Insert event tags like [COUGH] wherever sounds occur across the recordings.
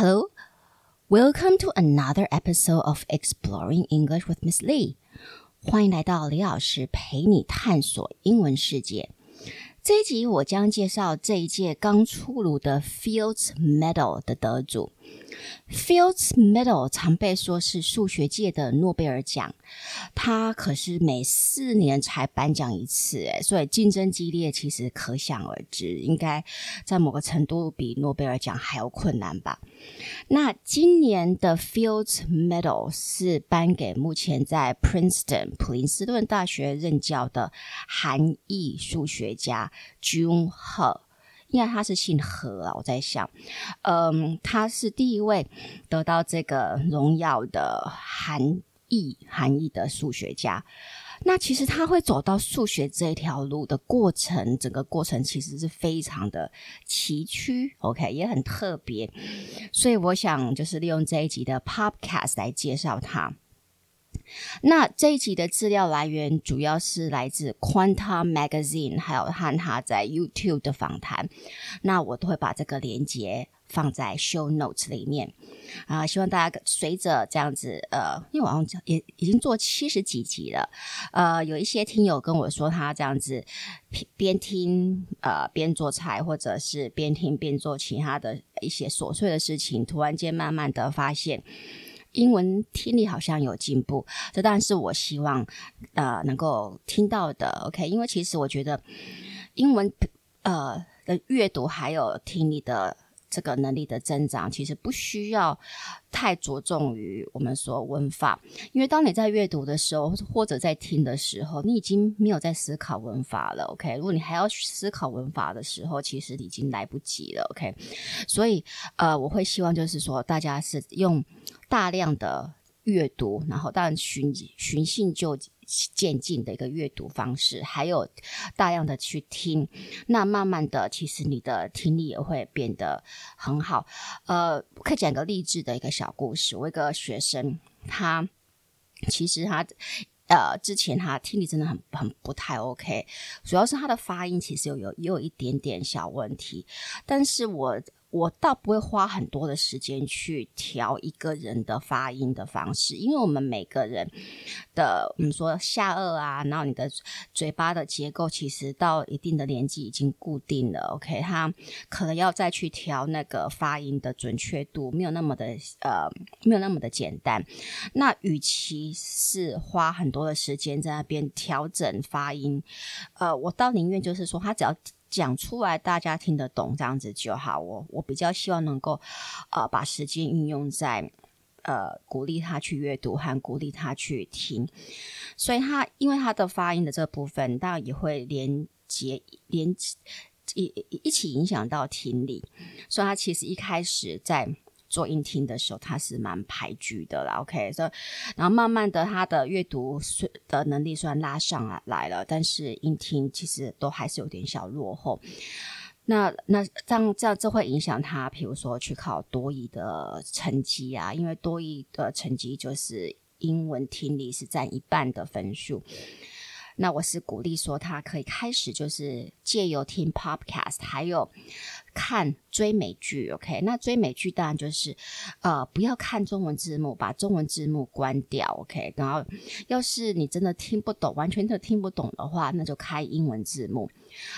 Hello, welcome to another episode of Exploring English with Miss Lee. 欢迎来到李老师陪你探索英文世界。这一集我将介绍这一届刚出炉的 Fields Medal 的得主。 Fields Medal 常被说是数学界的诺贝尔奖，它可是每四年才颁奖一次，诶，所以竞争激烈，其实可想而知，应该在某个程度比诺贝尔奖还要困难吧。那今年的 Fields Medal 是颁给目前在 Princeton 普林斯顿大学任教的韩裔数学家 Jun He。因为他是姓何啊，我在想，嗯，他是第一位得到这个荣耀的韩裔韩裔的数学家。那其实他会走到数学这一条路的过程，整个过程其实是非常的崎岖，OK，也很特别。所以我想就是利用这一集的 Podcast 来介绍他。那这一集的资料来源主要是来自 Quantum Magazine 还有和他在 YouTube 的访谈。那我都会把这个连接放在 Show Notes 里面啊，希望大家随着这样子，呃，因为我好像也已经做七十几集了，呃，有一些听友跟我说他这样子边听呃边做菜，或者是边听边做其他的一些琐碎的事情，突然间慢慢的发现。英文听力好像有进步，这当然是我希望呃能够听到的。OK，因为其实我觉得英文呃的阅读还有听力的这个能力的增长，其实不需要太着重于我们说文法，因为当你在阅读的时候或者在听的时候，你已经没有在思考文法了。OK，如果你还要思考文法的时候，其实已经来不及了。OK，所以呃我会希望就是说大家是用。大量的阅读，然后当然循循序渐进的一个阅读方式，还有大量的去听，那慢慢的，其实你的听力也会变得很好。呃，可以讲个励志的一个小故事。我一个学生，他其实他呃之前他听力真的很很不太 OK，主要是他的发音其实有有也有一点点小问题，但是我。我倒不会花很多的时间去调一个人的发音的方式，因为我们每个人的，我们说下颚啊，然后你的嘴巴的结构，其实到一定的年纪已经固定了。OK，他可能要再去调那个发音的准确度，没有那么的呃，没有那么的简单。那与其是花很多的时间在那边调整发音，呃，我倒宁愿就是说，他只要。讲出来，大家听得懂，这样子就好。我我比较希望能够，呃，把时间运用在，呃，鼓励他去阅读和鼓励他去听。所以他因为他的发音的这部分，当然也会连接连一一起影响到听力。所以他其实一开始在。做英听的时候，他是蛮排拒的啦。OK，所以然后慢慢的，他的阅读的能力虽然拉上来来了，但是英听其实都还是有点小落后。那那这样这样，这会影响他，比如说去考多益的成绩啊，因为多益的成绩就是英文听力是占一半的分数。那我是鼓励说，他可以开始就是借由听 Podcast，还有看追美剧。OK，那追美剧当然就是呃不要看中文字幕，把中文字幕关掉。OK，然后要是你真的听不懂，完全都听不懂的话，那就开英文字幕。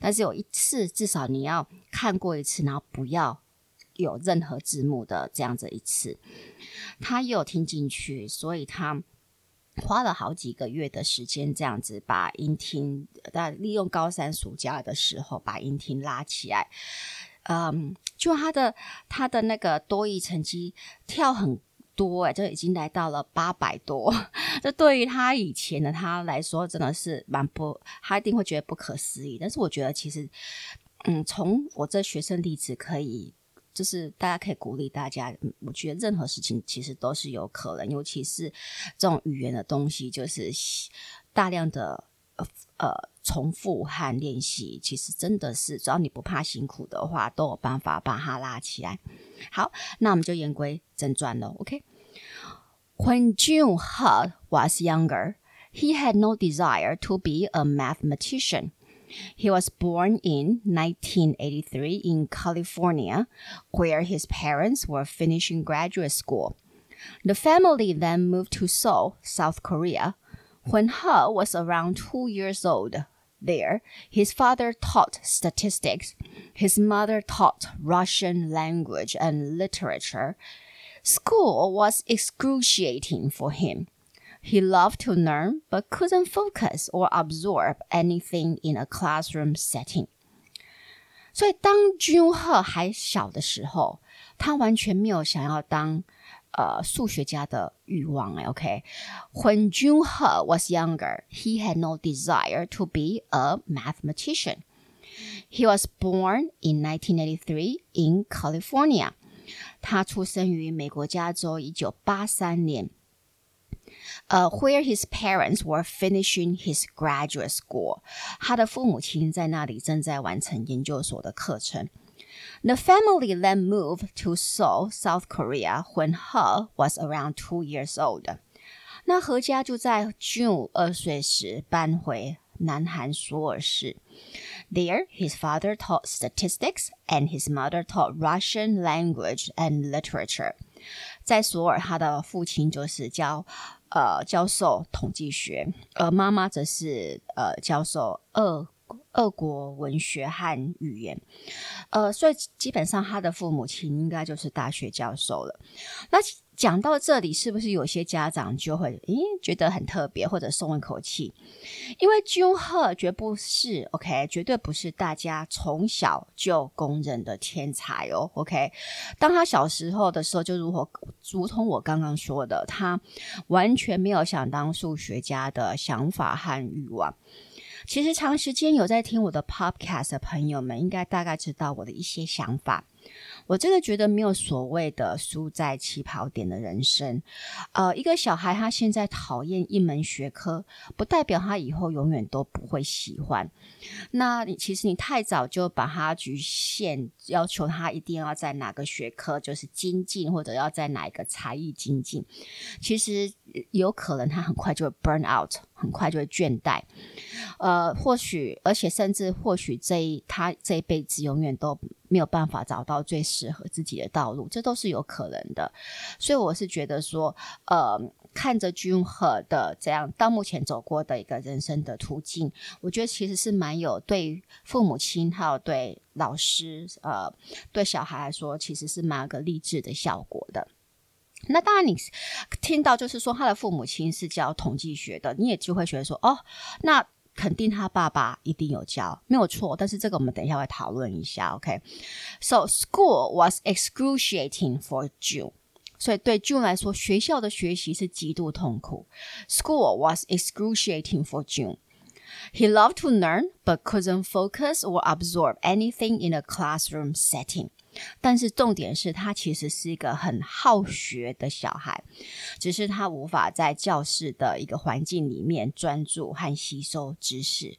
但是有一次至少你要看过一次，然后不要有任何字幕的这样子一次，他也有听进去，所以他。花了好几个月的时间，这样子把音听，但利用高三暑假的时候把音听拉起来。嗯，就他的他的那个多益成绩跳很多，哎，就已经来到了八百多。[LAUGHS] 这对于他以前的他来说，真的是蛮不，他一定会觉得不可思议。但是我觉得其实，嗯，从我这学生例子可以。就是大家可以鼓励大家，我觉得任何事情其实都是有可能，尤其是这种语言的东西，就是大量的呃重复和练习，其实真的是只要你不怕辛苦的话，都有办法把它拉起来。好，那我们就言归正传了。OK，When June He was younger, he had no desire to be a mathematician. He was born in 1983 in California, where his parents were finishing graduate school. The family then moved to Seoul, South Korea. When He was around two years old, there, his father taught statistics. His mother taught Russian language and literature. School was excruciating for him. He loved to learn, but couldn't focus or absorb anything in a classroom setting. 所以，当 Junhe 还小的时候，他完全没有想要当呃数学家的欲望。OK，When Junhe was younger, he had no desire to be a mathematician. He was born in 1983 in California. 他出生于美国加州，一九八三年。 呃、uh,，where his parents were finishing his graduate school，他的父母亲在那里正在完成研究所的课程。The family then moved to Seoul, South Korea, when He was around two years old。那何家就在 June 二岁时搬回南韩首尔市。There, his father taught statistics, and his mother taught Russian language and literature。在首尔，他的父亲就是教。 呃，教授统计学，而妈妈则是呃教授二俄国文学和语言，呃，所以基本上他的父母亲应该就是大学教授了。那讲到这里，是不是有些家长就会诶觉得很特别，或者松一口气？因为丘赫绝不是 OK，绝对不是大家从小就公认的天才哦。OK，当他小时候的时候，就如何如同我刚刚说的，他完全没有想当数学家的想法和欲望。其实长时间有在听我的 Podcast 的朋友们，应该大概知道我的一些想法。我真的觉得没有所谓的输在起跑点的人生。呃，一个小孩他现在讨厌一门学科，不代表他以后永远都不会喜欢。那你其实你太早就把他局限，要求他一定要在哪个学科就是精进，或者要在哪一个才艺精进，其实有可能他很快就会 burn out，很快就会倦怠。呃，或许，而且甚至或许这一他这一辈子永远都。没有办法找到最适合自己的道路，这都是有可能的。所以我是觉得说，呃，看着君和的这样到目前走过的一个人生的途径，我觉得其实是蛮有对父母亲还有对老师，呃，对小孩来说，其实是蛮有个励志的效果的。那当然，你听到就是说他的父母亲是教统计学的，你也就会觉得说，哦，那。肯定他爸爸一定有教，没有错。但是这个我们等一下会讨论一下，OK？So、okay? school was excruciating for June，所以对 June 来说，学校的学习是极度痛苦。School was excruciating for June. He loved to learn, but couldn't focus or absorb anything in a classroom setting. 但是重点是他其实是一个很好学的小孩，只是他无法在教室的一个环境里面专注和吸收知识。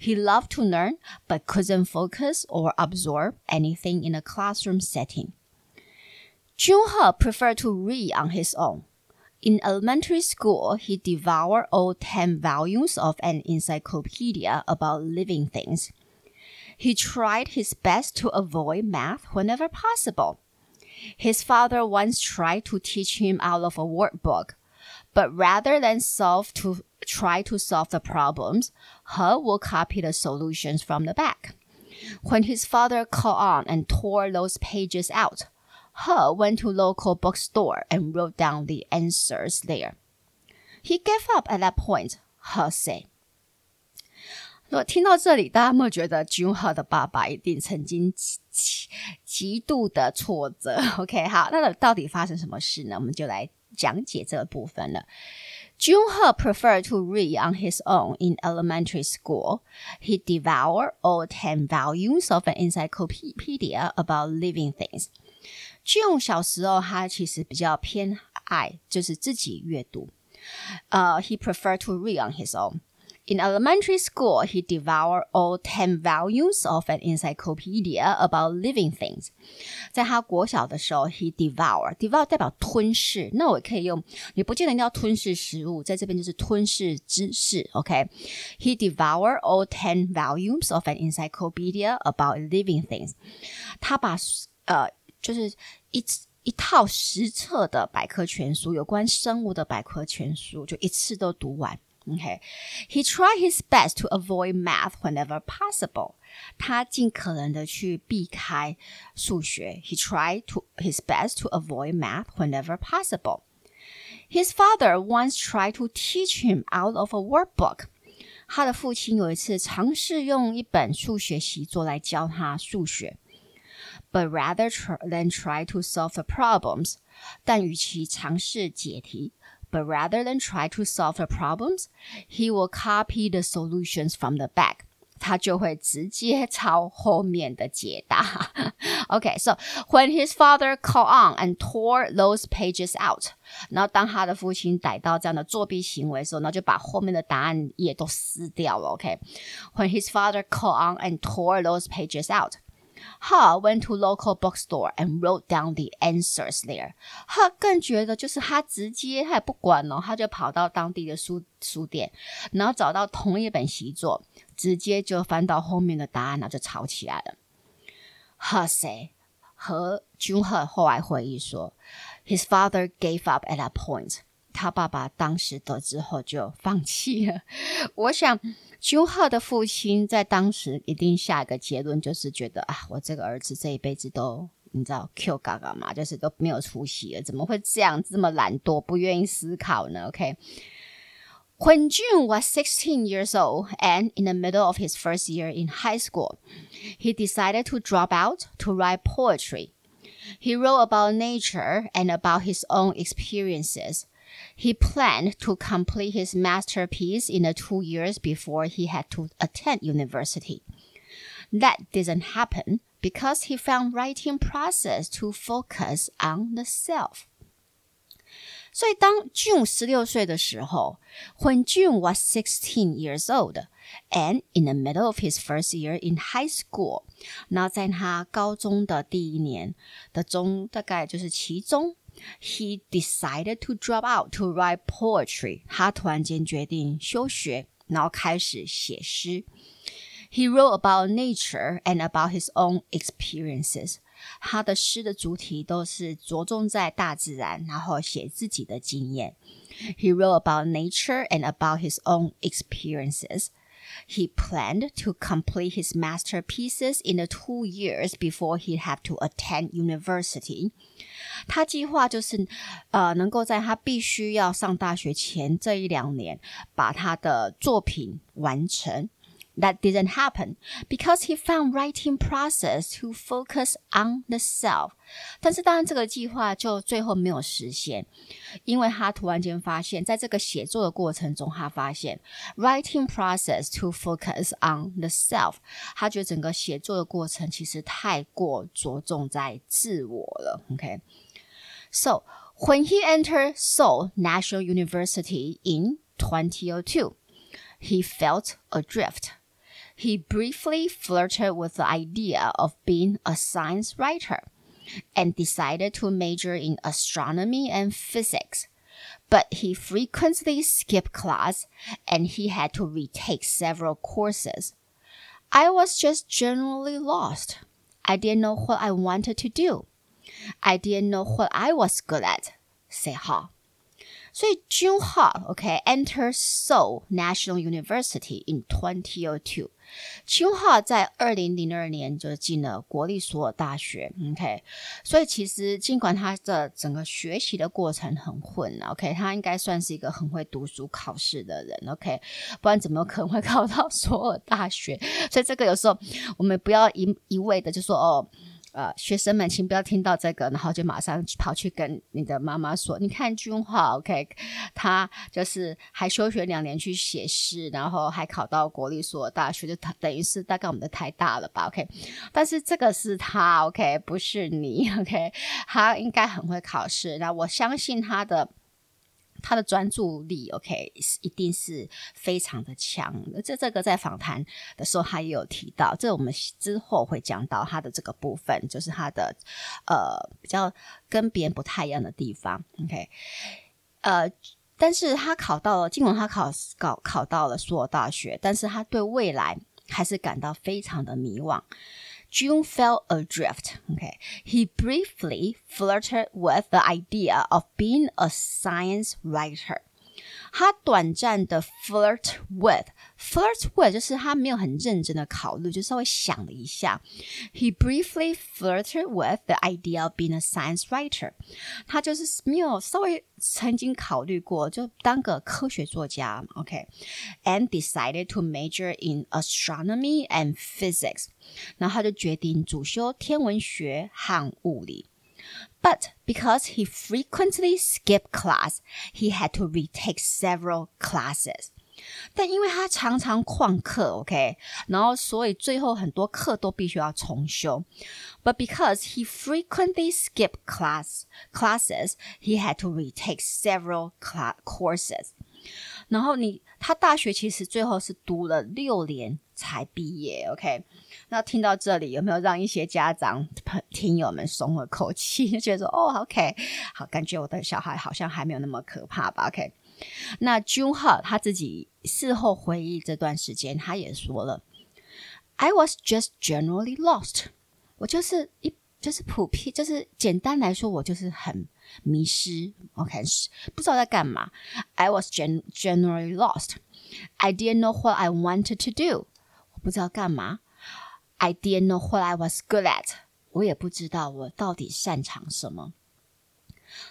He loved to learn, but couldn't focus or absorb anything in a classroom setting. Junhe preferred to read on his own. In elementary school, he devoured all ten volumes of an encyclopedia about living things. He tried his best to avoid math whenever possible. His father once tried to teach him out of a workbook, but rather than solve to try to solve the problems, He will copy the solutions from the back. When his father caught on and tore those pages out, He went to local bookstore and wrote down the answers there. He gave up at that point, He said. 我听到这里，大家有没有觉得 Junhe 的爸爸一定曾经极极极度的挫折？OK，好，那到底发生什么事呢？我们就来讲解这个部分了。Junhe [LAUGHS] preferred to read on his own in elementary school. He devoured all ten volumes of an encyclopedia about living things. June 小时候他其实比较偏爱就是自己阅读。呃、uh,，He preferred to read on his own. In elementary school, he devoured all ten volumes of an encyclopedia about living things. 在他国小的时候，he devour devour 代表吞噬，那我可以用，你不见得一定要吞噬食物，在这边就是吞噬知识。OK，he、okay? devoured all ten volumes of an encyclopedia about living things. 他把呃，就是一一套十册的百科全书，有关生物的百科全书，就一次都读完。 Okay, he tried his best to avoid math whenever possible. 他尽可能的去避开数学。He tried to his best to avoid math whenever possible. His father once tried to teach him out of a workbook. 他的父亲有一次尝试用一本数学习作来教他数学，but rather than try to solve the problems. 但与其尝试解题。 But rather than try to solve the problems, he will copy the solutions from the back. 他就会直接抄后面的解答。Okay, so [LAUGHS] when his father caught on and tore those pages out，然后当他的父亲逮到这样的作弊行为的时候，那就把后面的答案页都撕掉了。Okay, when his father caught on and tore those pages out。 Ha went to local bookstore and wrote down the answers there. 哈更觉得就是他直接他也不管了，他就跑到当地的书书店，然后找到同一本习作，直接就翻到后面的答案，然后就吵起来了。哈谁和 Junhe 后来回忆说，His father gave up at that point. 他爸爸当时得知后就放弃了。我想，Junhe 的父亲在当时一定下一个结论，就是觉得啊，我这个儿子这一辈子都你知道 Q 嘎嘎嘛，就是都没有出息了，怎么会这样这么懒惰，不愿意思考呢？OK。When June was 16 years old and in the middle of his first year in high school, he decided to drop out to write poetry. He wrote about nature and about his own experiences. He planned to complete his masterpiece in the two years before he had to attend university. That didn't happen because he found writing process to focus on the self. 所以当 June 十六岁的时候，When June was sixteen years old and in the middle of his first year in high school，那在他高中的第一年的中，大概就是期中。 He decided to drop out to write poetry. 他突然间决定休学，然后开始写诗。He wrote about nature and about his own experiences. 他的诗的主题都是着重在大自然，然后写自己的经验。He wrote about nature and about his own experiences. He planned to complete his masterpieces in the two years before he had to attend university. 他计划就是，呃，能够在他必须要上大学前这一两年，把他的作品完成。 That didn't happen because he found writing process to focus on the self。但是当然，这个计划就最后没有实现，因为他突然间发现，在这个写作的过程中，他发现 writing process to focus on the self。他觉得整个写作的过程其实太过着重在自我了。OK。So when he entered Seoul National University in 2002, he felt adrift. He briefly flirted with the idea of being a science writer and decided to major in astronomy and physics. But he frequently skipped class and he had to retake several courses. I was just generally lost. I didn't know what I wanted to do. I didn't know what I was good at. Say ha. 所以 June Ha OK entered Seoul National University in 2002。邱浩在二零零二年就进了国立所有大学。OK，所以其实尽管他的整个学习的过程很混，OK，他应该算是一个很会读书考试的人。OK，不然怎么可能会 [LAUGHS] 考到所有大学？所以这个有时候我们不要一一味的就说哦。呃，学生们，请不要听到这个，然后就马上跑去跟你的妈妈说：“你看君浩，OK，他就是还休学两年去写诗，然后还考到国立所大学，就等于是大概我们的台大了吧，OK。但是这个是他，OK，不是你，OK。他应该很会考试，那我相信他的。”他的专注力，OK，一定是非常的强。这这个在访谈的时候他也有提到，这我们之后会讲到他的这个部分，就是他的呃比较跟别人不太一样的地方，OK，呃，但是他考到了，尽管他考考考到了所有大学，但是他对未来还是感到非常的迷惘。June fell adrift. Okay, he briefly flirted with the idea of being a science writer. 他短暂的 flirt with flirt with 就是他没有很认真的考虑，就稍微想了一下。He briefly flirted with the idea of being a science writer。他就是没有稍微曾经考虑过，就当个科学作家。OK，and decided to major in astronomy and physics。然后他就决定主修天文学和物理。But because he frequently skipped class, he had to retake several classes. 但因为他常常旷课，OK，然后所以最后很多课都必须要重修。But because he frequently skipped class classes, he had to retake several class courses. 然后你他大学其实最后是读了六年才毕业，OK。那听到这里有没有让一些家长听友们松了口气，[LAUGHS] 觉得说哦，OK，好，感觉我的小孩好像还没有那么可怕吧，OK。那 Junha 他自己事后回忆这段时间，他也说了，I was just generally lost，我就是一就是普遍，就是简单来说，我就是很迷失，OK，不知道在干嘛。I was gen generally lost. I didn't know what I wanted to do，我不知道干嘛。I didn't know what I was good at，我也不知道我到底擅长什么。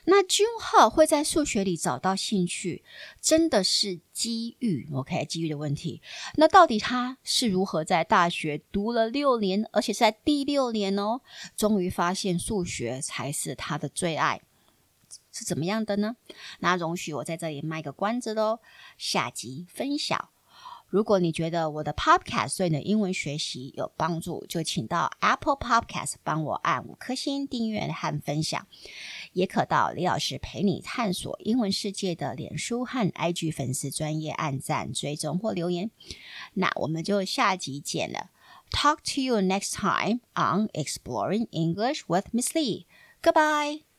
那 Junha 会在数学里找到兴趣，真的是机遇，OK，机遇的问题。那到底他是如何在大学读了六年，而且是在第六年哦，终于发现数学才是他的最爱，是怎么样的呢？那容许我在这里卖个关子喽，下集分享。如果你觉得我的 Podcast 对你的英文学习有帮助，就请到 Apple Podcast 帮我按五颗星订阅和分享，也可到李老师陪你探索英文世界的脸书和 IG 粉丝专业按赞、追踪或留言。那我们就下集见了，Talk to you next time on Exploring English with Miss Lee. Goodbye.